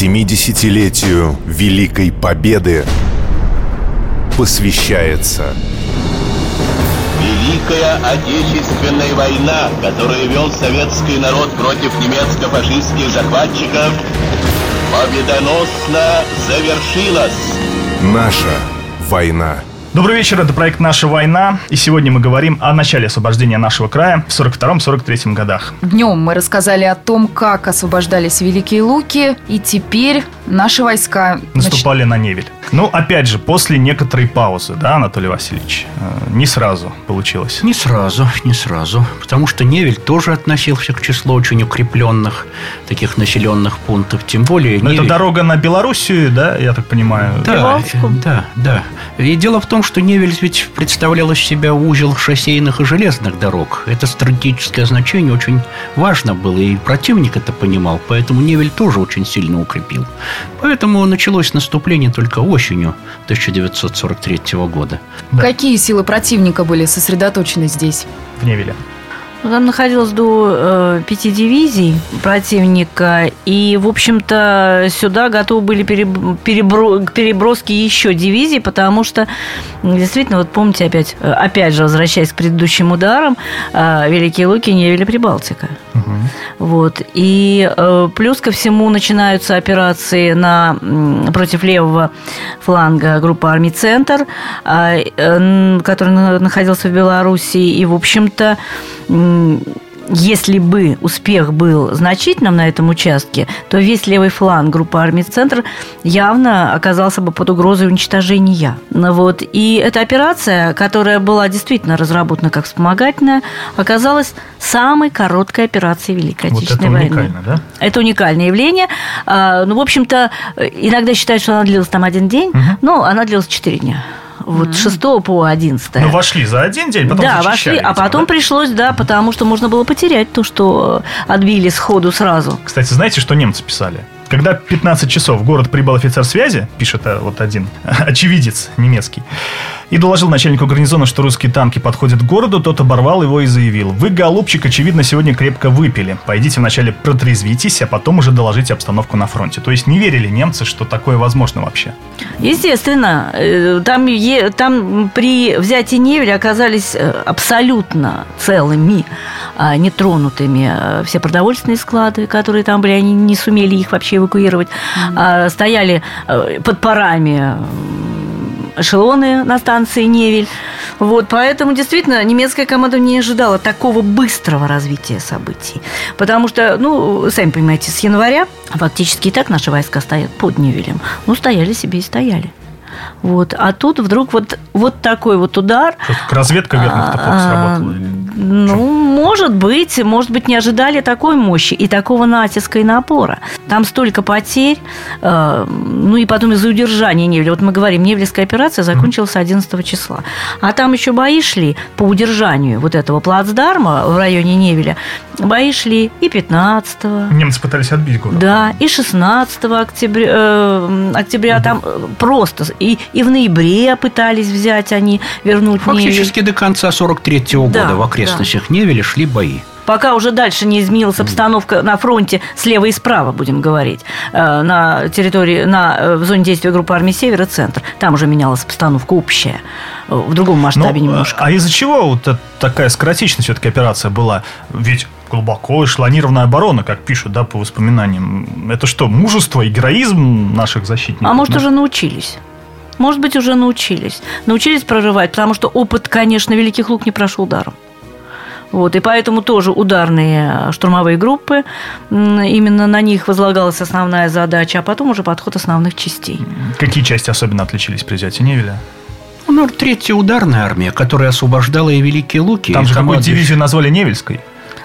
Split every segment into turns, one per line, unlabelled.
70-летию Великой Победы посвящается
Великая Отечественная война, которую вел советский народ против немецко-фашистских захватчиков, победоносно завершилась.
Наша война.
Добрый вечер, это проект «Наша война», и сегодня мы говорим о начале освобождения нашего края в 42-43 годах.
Днем мы рассказали о том, как освобождались Великие Луки, и теперь наши войска...
Наступали нач... на Невель. Ну, опять же, после некоторой паузы, да, Анатолий Васильевич? Э, не сразу получилось.
Не сразу, не сразу. Потому что Невель тоже относился к числу очень укрепленных таких населенных пунктов. Тем более...
Но Невель... это дорога на Белоруссию, да, я так понимаю?
Да, да, да. И дело в том, что Невель ведь представлял из себя узел шоссейных и железных дорог. Это стратегическое значение очень важно было, и противник это понимал, поэтому Невель тоже очень сильно укрепил. Поэтому началось наступление только осенью 1943 года.
Какие силы противника были сосредоточены здесь?
В Невеле.
Ну, там находилось до э, пяти дивизий противника, и, в общем-то, сюда готовы были перебро- перебро- переброски еще дивизий, потому что, действительно, вот помните, опять, э, опять же, возвращаясь к предыдущим ударам, э, Великие Луки, Невель и Прибалтика. Угу. Вот. И э, плюс ко всему начинаются операции на, против левого фланга группы армий «Центр», э, э, который находился в Белоруссии, и, в общем-то, если бы успех был значительным на этом участке, то весь левый фланг группы армий «Центр» явно оказался бы под угрозой уничтожения. Ну вот. И эта операция, которая была действительно разработана как вспомогательная, оказалась самой короткой операцией Великой Отечественной вот это войны.
Да?
Это уникальное явление. А, ну, в общем-то, иногда считают, что она длилась там один день, угу. но она длилась четыре дня вот с 6 по 11.
Ну, вошли за один день, потом
Да, вошли, видимо, а потом да? пришлось, да, потому что можно было потерять то, что отбили сходу сразу.
Кстати, знаете, что немцы писали? Когда 15 часов в город прибыл офицер связи, пишет э, вот один очевидец немецкий, и доложил начальнику гарнизона, что русские танки подходят к городу, тот оборвал его и заявил. Вы, голубчик, очевидно, сегодня крепко выпили. Пойдите вначале протрезвитесь, а потом уже доложите обстановку на фронте. То есть не верили немцы, что такое возможно вообще?
Естественно. Э, там, там при взятии Невеля оказались э, абсолютно целыми, а, нетронутыми э, все продовольственные склады, которые там были, они не сумели их вообще эвакуировать. Mm-hmm. Стояли под парами эшелоны на станции Невель. Вот, поэтому действительно немецкая команда не ожидала такого быстрого развития событий. Потому что, ну, сами понимаете, с января фактически и так наши войска стоят под Невелем. Ну, стояли себе и стояли. Вот. А тут вдруг вот, вот такой вот удар.
Разведка верных топов а, сработала?
Ну, может быть. Может быть, не ожидали такой мощи и такого натиска и напора. Там столько потерь. Э, ну, и потом из-за удержания Невеля. Вот мы говорим, Невельская операция закончилась 11 числа. А там еще бои шли по удержанию вот этого плацдарма в районе Невеля. Бои шли и 15 -го.
Немцы пытались отбить город.
Да, и 16 октября, э, октября угу. там просто и, и в ноябре пытались взять они, вернуть
Фактически Невель. до конца 43 -го года да, в окрестностях да. Невеля шли бои
пока уже дальше не изменилась обстановка на фронте слева и справа, будем говорить, э, на территории, на, э, в зоне действия группы армии Севера, центр. Там уже менялась обстановка общая, э, в другом масштабе
ну,
немножко.
А из-за чего вот такая скоротечная все-таки операция была? Ведь глубоко эшелонированная оборона, как пишут, да, по воспоминаниям. Это что, мужество и героизм наших защитников?
А может, да? уже научились? Может быть, уже научились. Научились прорывать, потому что опыт, конечно, Великих Лук не прошел даром. Вот, и поэтому тоже ударные штурмовые группы, именно на них возлагалась основная задача, а потом уже подход основных частей.
Какие части особенно отличились при взятии Невеля?
Ну, третья ударная армия, которая освобождала и Великие Луки.
Там же какую дивизию назвали Невельской?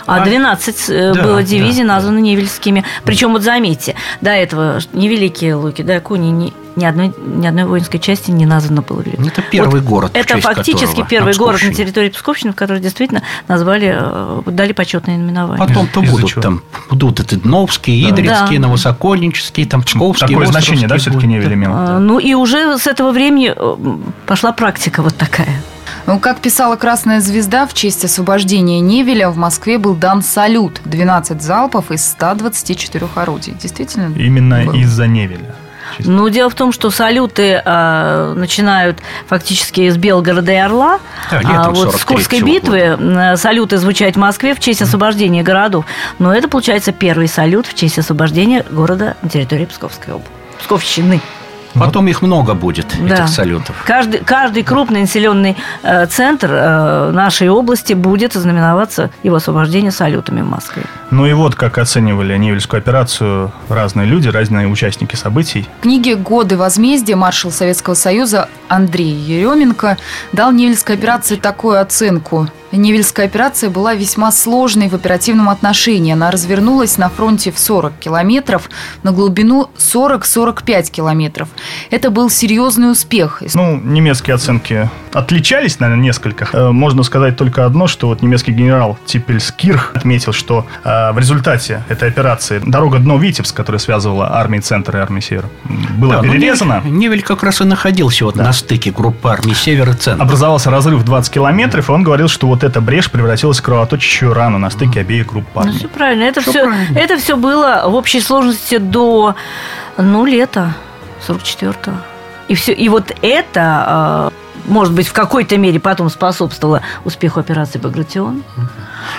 А 12 а? было да, дивизий, да, названы да. Невельскими. Причем, вот заметьте, до этого невеликие луки, да, Куни, не, ни одной, ни одной воинской части не названо было
великим. Это первый вот город.
Это фактически первый город на территории Псковщины, в который действительно назвали, э, дали почетное наименование.
Потом-то будут там, будут это Дновские, Идрицкие, да. Новосокольнические, там Псковские.
Такое значение, да, все-таки не имел?
Ну и уже с этого времени э, пошла практика вот такая.
Ну, как писала «Красная звезда», в честь освобождения Невеля в Москве был дан салют. 12 залпов из 124 орудий. Действительно?
Именно
был.
из-за Невеля.
Ну, дело в том, что салюты э, начинают фактически с Белгорода и Орла.
Да,
а вот с
43-го
Курской битвы э, салюты звучат в Москве в честь освобождения городов. Но это, получается, первый салют в честь освобождения города на территории Псковской области. Псковщины.
Потом их много будет,
Да.
этих салютов.
Каждый, каждый крупный населенный э, центр э, нашей области будет знаменоваться его освобождение салютами в Москве.
Ну и вот как оценивали Невельскую операцию разные люди, разные участники событий.
В книге «Годы возмездия» маршал Советского Союза Андрей Еременко дал Невельской операции такую оценку. Невельская операция была весьма сложной в оперативном отношении. Она развернулась на фронте в 40 километров, на глубину 40-45 километров. Это был серьезный успех.
Ну, немецкие оценки отличались, наверное, несколько. Э, Можно сказать только одно, что вот немецкий генерал Типельскирх отметил, что э, в результате этой операции дорога Дно-Витебск, которая связывала армии Центр и армии Север, м, была
Да, ну,
перерезана.
Невель, Невель как раз и находился вот на стыке группы армий Север и Центр.
Образовался разрыв в 20 километров, и он говорил, что вот эта брешь превратилась в кровоточащую рану на стыке обеих групп
Ну,
армий.
все правильно. Это
Всё
все,
правильно.
это все было в общей сложности до, ну, лета 44-го. И, все, и вот это, э, может быть, в какой-то мере потом способствовало успеху операции «Багратион».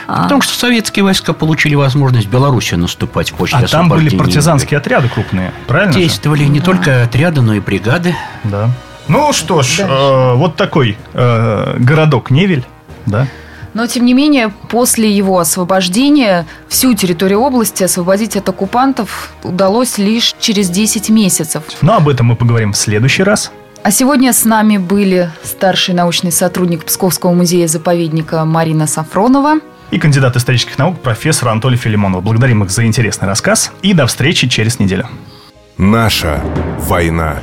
А,
Потому что советские войска получили возможность в Белоруссию наступать после
А там были партизанские отряды крупные, правильно?
Невеля.
же?
Действовали не только отряды, но и бригады.
Да. Ну что ж, э, вот такой э, городок Невель, да?
Но, тем не менее, после его освобождения всю территорию области освободить от оккупантов удалось лишь через 10 месяцев.
Но об этом мы поговорим в следующий раз.
А сегодня с нами были старший научный сотрудник Псковского музея-заповедника Марина Сафронова.
И кандидат исторических наук профессор Анатолий Филимонов. Благодарим их за интересный рассказ. И до встречи через неделю.
Наша война.